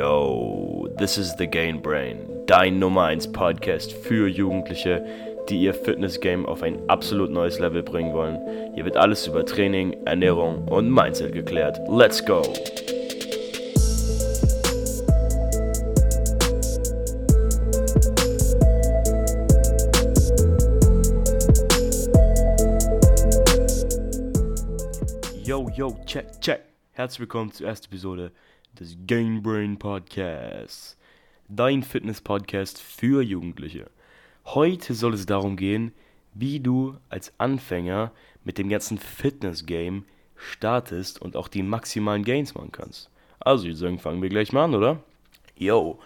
Yo, this is the Gain Brain, dein Nummer 1 Podcast für Jugendliche, die ihr Fitness-Game auf ein absolut neues Level bringen wollen. Hier wird alles über Training, Ernährung und Mindset geklärt. Let's go! Yo, yo, check, check. Herzlich willkommen zur ersten Episode des Game Brain Podcasts. Dein Fitness-Podcast für Jugendliche. Heute soll es darum gehen, wie du als Anfänger mit dem ganzen Fitness-Game startest und auch die maximalen Gains machen kannst. Also, ich sagen, fangen wir gleich mal an, oder? Yo.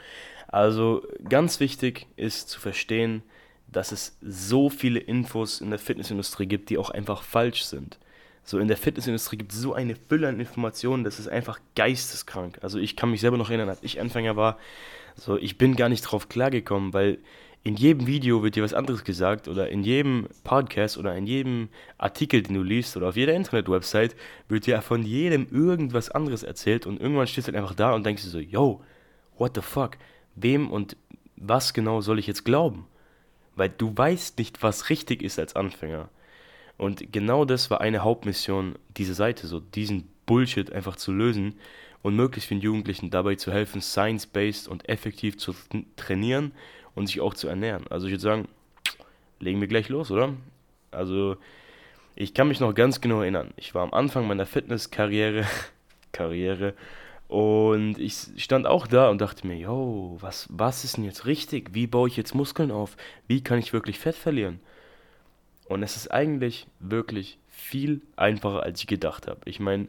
Also, ganz wichtig ist zu verstehen, dass es so viele Infos in der Fitnessindustrie gibt, die auch einfach falsch sind. So in der Fitnessindustrie gibt es so eine Fülle an Informationen, das ist einfach geisteskrank. Also ich kann mich selber noch erinnern, als ich Anfänger war, so ich bin gar nicht drauf klargekommen, weil in jedem Video wird dir was anderes gesagt oder in jedem Podcast oder in jedem Artikel, den du liest oder auf jeder Internet-Website wird dir von jedem irgendwas anderes erzählt und irgendwann stehst du halt einfach da und denkst dir so, yo, what the fuck, wem und was genau soll ich jetzt glauben? Weil du weißt nicht, was richtig ist als Anfänger. Und genau das war eine Hauptmission dieser Seite, so diesen Bullshit einfach zu lösen und möglichst vielen Jugendlichen dabei zu helfen, science-based und effektiv zu trainieren und sich auch zu ernähren. Also ich würde sagen, legen wir gleich los, oder? Also ich kann mich noch ganz genau erinnern. Ich war am Anfang meiner Fitnesskarriere, Karriere, und ich stand auch da und dachte mir, yo, was, was ist denn jetzt richtig? Wie baue ich jetzt Muskeln auf? Wie kann ich wirklich Fett verlieren? Und es ist eigentlich wirklich viel einfacher, als ich gedacht habe. Ich meine,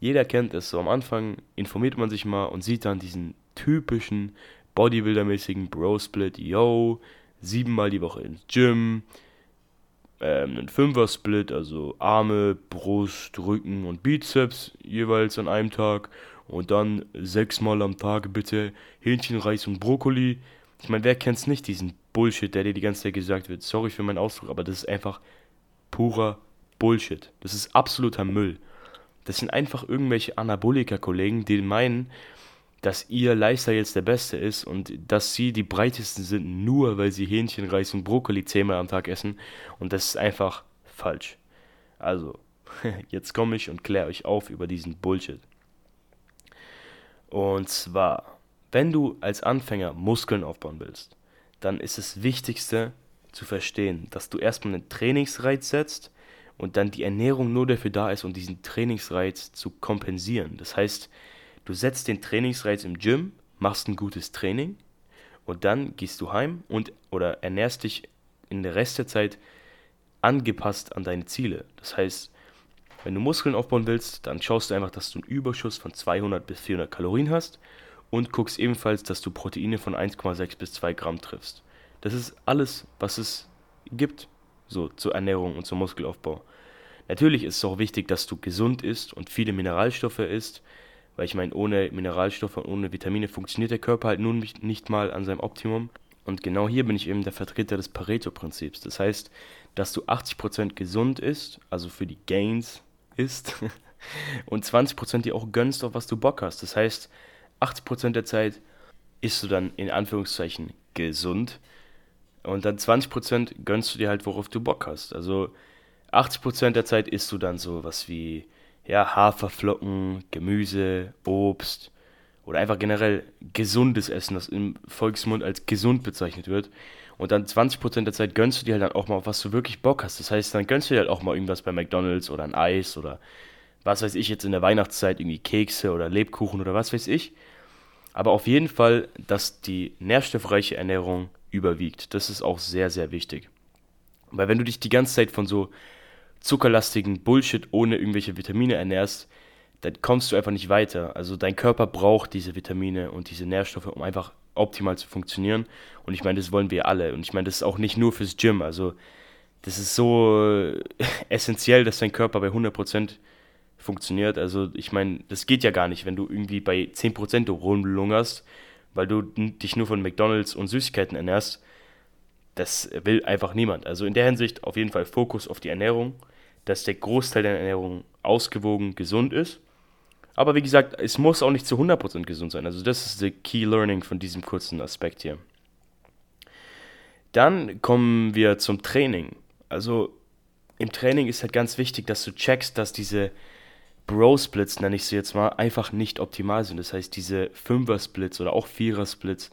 jeder kennt es so. Am Anfang informiert man sich mal und sieht dann diesen typischen Bodybuilder-mäßigen Bro-Split. Yo, siebenmal die Woche ins Gym. Ähm, einen Fünfer-Split, also Arme, Brust, Rücken und Bizeps jeweils an einem Tag. Und dann sechsmal am Tag bitte Hähnchen, Reis und Brokkoli. Ich meine, wer kennt es nicht, diesen Bullshit, der dir die ganze Zeit gesagt wird. Sorry für meinen Ausdruck, aber das ist einfach purer Bullshit. Das ist absoluter Müll. Das sind einfach irgendwelche Anabolika-Kollegen, die meinen, dass ihr Lifestyle jetzt der beste ist und dass sie die breitesten sind, nur weil sie Hähnchen, Reis und Brokkoli zehnmal am Tag essen. Und das ist einfach falsch. Also, jetzt komme ich und kläre euch auf über diesen Bullshit. Und zwar, wenn du als Anfänger Muskeln aufbauen willst, dann ist das Wichtigste zu verstehen, dass du erstmal einen Trainingsreiz setzt und dann die Ernährung nur dafür da ist, um diesen Trainingsreiz zu kompensieren. Das heißt, du setzt den Trainingsreiz im Gym, machst ein gutes Training und dann gehst du heim und oder ernährst dich in der Rest der Zeit angepasst an deine Ziele. Das heißt, wenn du Muskeln aufbauen willst, dann schaust du einfach, dass du einen Überschuss von 200 bis 400 Kalorien hast und guckst ebenfalls, dass du Proteine von 1,6 bis 2 Gramm triffst. Das ist alles, was es gibt, so zur Ernährung und zum Muskelaufbau. Natürlich ist es auch wichtig, dass du gesund isst und viele Mineralstoffe isst, weil ich meine, ohne Mineralstoffe und ohne Vitamine funktioniert der Körper halt nun nicht, mal an seinem Optimum. Und genau hier bin ich eben der Vertreter des Pareto-Prinzips. Das heißt, dass du 80% gesund isst, also für die Gains isst, und 20% dir auch gönnst, auf was du Bock hast. Das heißt, 80% der Zeit isst du dann in Anführungszeichen gesund und dann 20% gönnst du dir halt, worauf du Bock hast. Also 80% der Zeit isst du dann so was wie ja, Haferflocken, Gemüse, Obst oder einfach generell gesundes Essen, das im Volksmund als gesund bezeichnet wird. Und dann 20% der Zeit gönnst du dir halt dann auch mal, auf was du wirklich Bock hast. Das heißt, dann gönnst du dir halt auch mal irgendwas bei McDonalds oder ein Eis oder was weiß ich jetzt in der Weihnachtszeit, irgendwie Kekse oder Lebkuchen oder was weiß ich. Aber auf jeden Fall, dass die nährstoffreiche Ernährung überwiegt. Das ist auch sehr, sehr wichtig. Weil wenn du dich die ganze Zeit von so zuckerlastigen Bullshit ohne irgendwelche Vitamine ernährst, dann kommst du einfach nicht weiter. Also dein Körper braucht diese Vitamine und diese Nährstoffe, um einfach optimal zu funktionieren. Und ich meine, das wollen wir alle. Und ich meine, das ist auch nicht nur fürs Gym. Also das ist so essentiell, dass dein Körper bei 100% funktioniert. Also ich meine, das geht ja gar nicht, wenn du irgendwie bei 10% rumlungerst, weil du dich nur von McDonald's und Süßigkeiten ernährst. Das will einfach niemand. Also in der Hinsicht auf jeden Fall Fokus auf die Ernährung, dass der Großteil der Ernährung ausgewogen, gesund ist. Aber wie gesagt, es muss auch nicht zu 100% gesund sein. Also das ist der Key Learning von diesem kurzen Aspekt hier. Dann kommen wir zum Training. Also im Training ist halt ganz wichtig, dass du checkst, dass diese Bro-Splits, nenne ich sie jetzt mal, einfach nicht optimal sind. Das heißt, diese Fünfer-Splits oder auch Vierer-Splits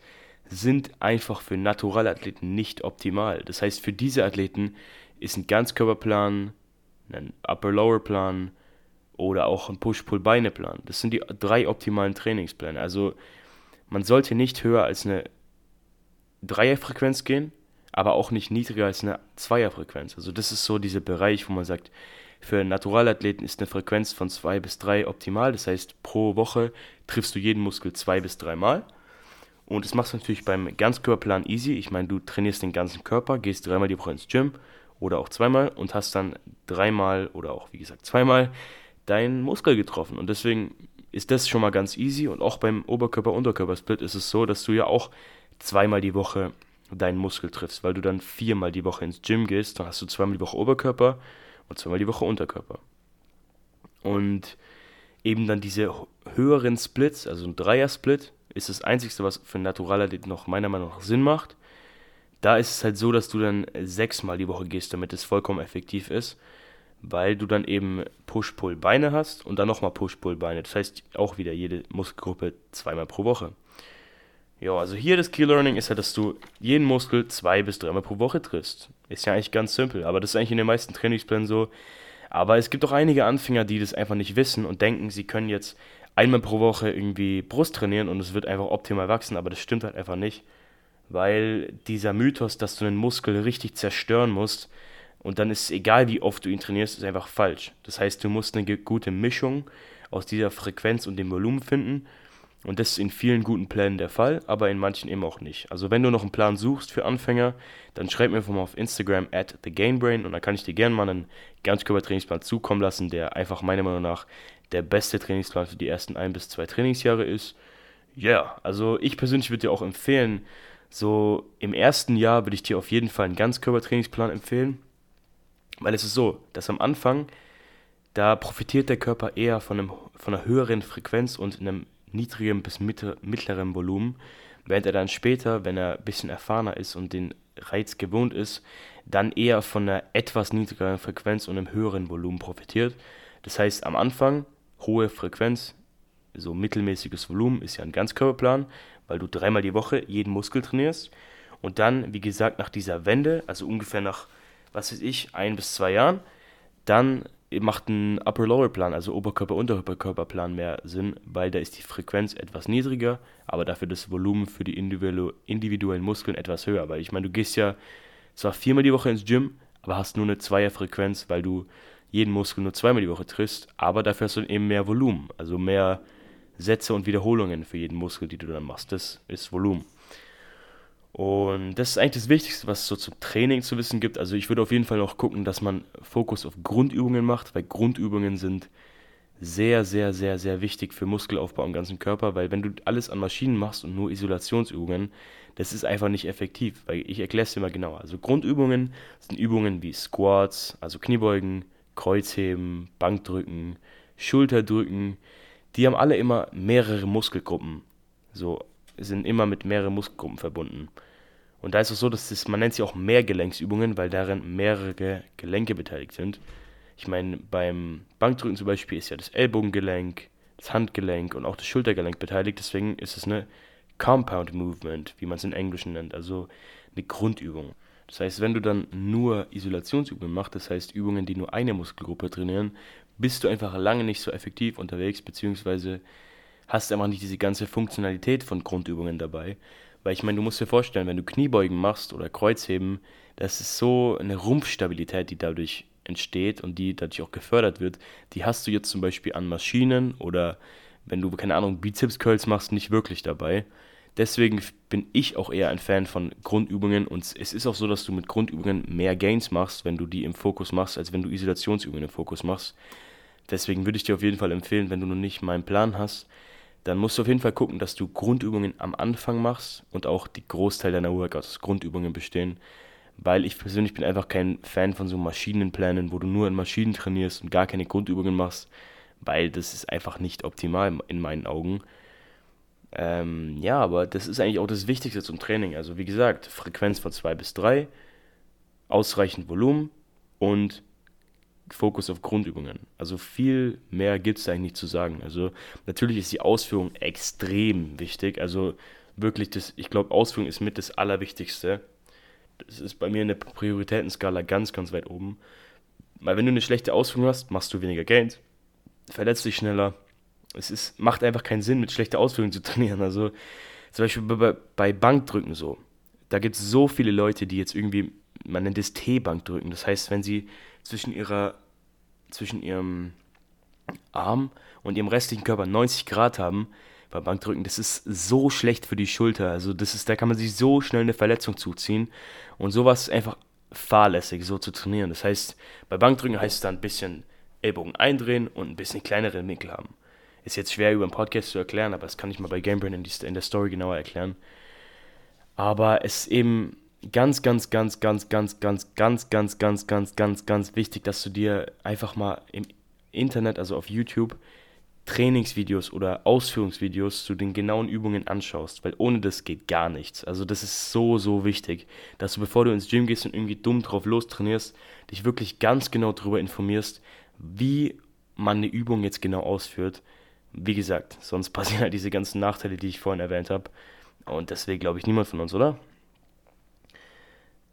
sind einfach für Naturalathleten nicht optimal. Das heißt, für diese Athleten ist ein Ganzkörperplan, ein Upper-Lower-Plan oder auch ein Push-Pull-Beine-Plan. Das sind die drei optimalen Trainingspläne. Also man sollte nicht höher als eine Dreierfrequenz gehen, aber auch nicht niedriger als eine Zweierfrequenz. Also das ist so dieser Bereich, wo man sagt, für Naturalathleten ist eine Frequenz von zwei bis drei optimal. Das heißt, pro Woche triffst du jeden Muskel zwei bis dreimal. Und das machst du natürlich beim Ganzkörperplan easy. Ich meine, du trainierst den ganzen Körper, gehst dreimal die Woche ins Gym oder auch zweimal und hast dann dreimal oder auch, wie gesagt, zweimal deinen Muskel getroffen. Und deswegen ist das schon mal ganz easy. Und auch beim Oberkörper-Unterkörper-Split ist es so, dass du ja auch zweimal die Woche deinen Muskel triffst, weil du dann viermal die Woche ins Gym gehst, dann hast du zweimal die Woche Oberkörper und zweimal die Woche Unterkörper. Und eben dann diese höheren Splits, also ein Dreier-Split, ist das Einzige, was für Naturalathlet noch meiner Meinung nach Sinn macht. Da ist es halt so, dass du dann sechsmal die Woche gehst, damit es vollkommen effektiv ist, weil du dann eben Push-Pull-Beine hast und dann nochmal Push-Pull-Beine. Das heißt auch wieder jede Muskelgruppe zweimal pro Woche. Ja, also hier das Key Learning ist ja, dass du jeden Muskel zwei bis dreimal pro Woche triffst. Ist ja eigentlich ganz simpel, aber das ist eigentlich in den meisten Trainingsplänen so. Aber es gibt auch einige Anfänger, die das einfach nicht wissen und denken, sie können jetzt einmal pro Woche irgendwie Brust trainieren und es wird einfach optimal wachsen, aber das stimmt halt einfach nicht. Weil dieser Mythos, dass du einen Muskel richtig zerstören musst und dann ist es egal, wie oft du ihn trainierst, ist einfach falsch. Das heißt, du musst eine gute Mischung aus dieser Frequenz und dem Volumen finden und das ist in vielen guten Plänen der Fall, aber in manchen eben auch nicht. Also wenn du noch einen Plan suchst für Anfänger, dann schreib mir einfach mal auf Instagram at thegainbrain und dann kann ich dir gerne mal einen Ganzkörper-Trainingsplan zukommen lassen, der einfach meiner Meinung nach der beste Trainingsplan für die ersten ein bis zwei Trainingsjahre ist. Ja, yeah, also ich persönlich würde dir auch empfehlen, so im ersten Jahr würde ich dir auf jeden Fall einen Ganzkörper-Trainingsplan empfehlen, weil es ist so, dass am Anfang, da profitiert der Körper eher von, einem, von einer höheren Frequenz und einem niedrigem bis mittlerem Volumen, während er dann später, wenn er ein bisschen erfahrener ist und den Reiz gewohnt ist, dann eher von einer etwas niedrigeren Frequenz und einem höheren Volumen profitiert. Das heißt, am Anfang hohe Frequenz, so mittelmäßiges Volumen ist ja ein Ganzkörperplan, weil du dreimal die Woche jeden Muskel trainierst. Und dann, wie gesagt, nach dieser Wende, also ungefähr nach, was weiß ich, ein bis zwei Jahren, dann macht ein Upper-Lower-Plan, also Oberkörper-Unterkörperplan mehr Sinn, weil da ist die Frequenz etwas niedriger, aber dafür das Volumen für die individuellen Muskeln etwas höher. Weil ich meine, du gehst ja zwar viermal die Woche ins Gym, aber hast nur eine Zweierfrequenz, weil du jeden Muskel nur zweimal die Woche triffst, aber dafür hast du eben mehr Volumen, also mehr Sätze und Wiederholungen für jeden Muskel, die du dann machst. Das ist Volumen. Und das ist eigentlich das Wichtigste, was es so zum Training zu wissen gibt. Also ich würde auf jeden Fall noch gucken, dass man Fokus auf Grundübungen macht, weil Grundübungen sind sehr, sehr, sehr, sehr wichtig für Muskelaufbau im ganzen Körper, weil wenn du alles an Maschinen machst und nur Isolationsübungen, das ist einfach nicht effektiv, weil ich erkläre es dir mal genauer. Also Grundübungen sind Übungen wie Squats, also Kniebeugen, Kreuzheben, Bankdrücken, Schulterdrücken, die haben alle immer mehrere Muskelgruppen. So sind immer mit mehreren Muskelgruppen verbunden. Und da ist es so, dass das, man nennt sie auch Mehrgelenksübungen, weil darin mehrere Gelenke beteiligt sind. Ich meine, beim Bankdrücken zum Beispiel ist ja das Ellbogengelenk, das Handgelenk und auch das Schultergelenk beteiligt. Deswegen ist es eine Compound Movement, wie man es in Englischen nennt, also eine Grundübung. Das heißt, wenn du dann nur Isolationsübungen machst, das heißt Übungen, die nur eine Muskelgruppe trainieren, bist du einfach lange nicht so effektiv unterwegs, beziehungsweise hast du einfach nicht diese ganze Funktionalität von Grundübungen dabei. Weil ich meine, du musst dir vorstellen, wenn du Kniebeugen machst oder Kreuzheben, das ist so eine Rumpfstabilität, die dadurch entsteht und die dadurch auch gefördert wird. Die hast du jetzt zum Beispiel an Maschinen oder wenn du, keine Ahnung, Bizeps-Curls machst, nicht wirklich dabei. Deswegen bin ich auch eher ein Fan von Grundübungen und es ist auch so, dass du mit Grundübungen mehr Gains machst, wenn du die im Fokus machst, als wenn du Isolationsübungen im Fokus machst. Deswegen würde ich dir auf jeden Fall empfehlen, wenn du noch nicht meinen Plan hast, dann musst du auf jeden Fall gucken, dass du Grundübungen am Anfang machst und auch die Großteil deiner Workouts aus Grundübungen bestehen. Weil ich persönlich bin einfach kein Fan von so Maschinenplänen, wo du nur in Maschinen trainierst und gar keine Grundübungen machst. weil das ist einfach nicht optimal in meinen Augen. Ähm, ja, aber das ist eigentlich auch das Wichtigste zum Training. Also wie gesagt, Frequenz von 2 bis 3, ausreichend Volumen und Fokus auf Grundübungen. Also viel mehr gibt es eigentlich nicht zu sagen. Also natürlich ist die Ausführung extrem wichtig. Also wirklich, das, ich glaube, Ausführung ist mit das Allerwichtigste. Das ist bei mir in der Prioritätenskala ganz, ganz weit oben. Weil wenn du eine schlechte Ausführung hast, machst du weniger Geld, verletzt dich schneller. Es ist, macht einfach keinen Sinn, mit schlechter Ausführung zu trainieren. Also zum Beispiel bei, bei Bankdrücken so. Da gibt es so viele Leute, die jetzt irgendwie, man nennt es T-Bankdrücken. Das heißt, wenn sie zwischen ihrer, zwischen ihrem Arm und ihrem restlichen Körper 90 Grad haben, beim Bankdrücken, das ist so schlecht für die Schulter. Also das ist, da kann man sich so schnell eine Verletzung zuziehen. Und sowas ist einfach fahrlässig, so zu trainieren. Das heißt, bei Bankdrücken heißt es dann ein bisschen Ellbogen eindrehen und ein bisschen kleinere Winkel haben. Ist jetzt schwer über einen Podcast zu erklären, aber das kann ich mal bei Gamebrain in, in der Story genauer erklären. Aber es ist eben ganz, ganz, ganz, ganz, ganz, ganz, ganz, ganz, ganz, ganz, ganz, ganz wichtig, dass du dir einfach mal im Internet, also auf YouTube, Trainingsvideos oder Ausführungsvideos zu den genauen Übungen anschaust, weil ohne das geht gar nichts. Also das ist so, so wichtig, dass du, bevor du ins Gym gehst und irgendwie dumm drauf los trainierst, dich wirklich ganz genau darüber informierst, wie man eine Übung jetzt genau ausführt. Wie gesagt, sonst passieren halt diese ganzen Nachteile, die ich vorhin erwähnt habe. Und deswegen glaube ich niemand von uns, oder?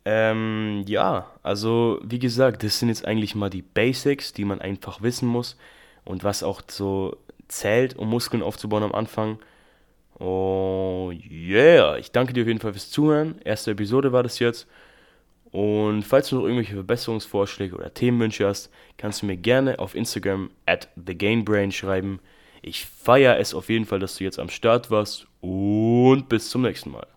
Ähm, ja, also wie gesagt, das sind jetzt eigentlich mal die Basics, die man einfach wissen muss und was auch so zählt, um Muskeln aufzubauen am Anfang. Oh yeah, ich danke dir auf jeden Fall fürs Zuhören. Erste Episode war das jetzt. Und falls du noch irgendwelche Verbesserungsvorschläge oder Themenwünsche hast, kannst du mir gerne auf Instagram at thegainbrain schreiben. Ich feiere es auf jeden Fall, dass du jetzt am Start warst und bis zum nächsten Mal.